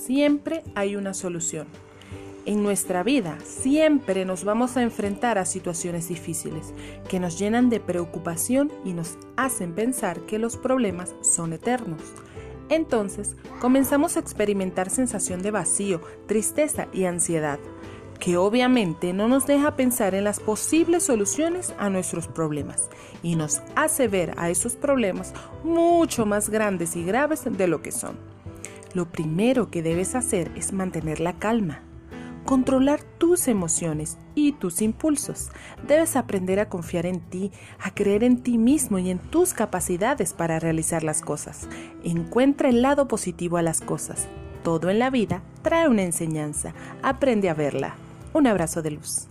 siempre hay una solución. En nuestra vida siempre nos vamos a enfrentar a situaciones difíciles que nos llenan de preocupación y nos hacen pensar que los problemas son eternos. Entonces comenzamos a experimentar sensación de vacío, tristeza y ansiedad, que obviamente no nos deja pensar en las posibles soluciones a nuestros problemas y nos hace ver a esos problemas mucho más grandes y graves de lo que son. Lo primero que debes hacer es mantener la calma controlar tus emociones y tus impulsos. Debes aprender a confiar en ti, a creer en ti mismo y en tus capacidades para realizar las cosas. Encuentra el lado positivo a las cosas. Todo en la vida trae una enseñanza. Aprende a verla. Un abrazo de luz.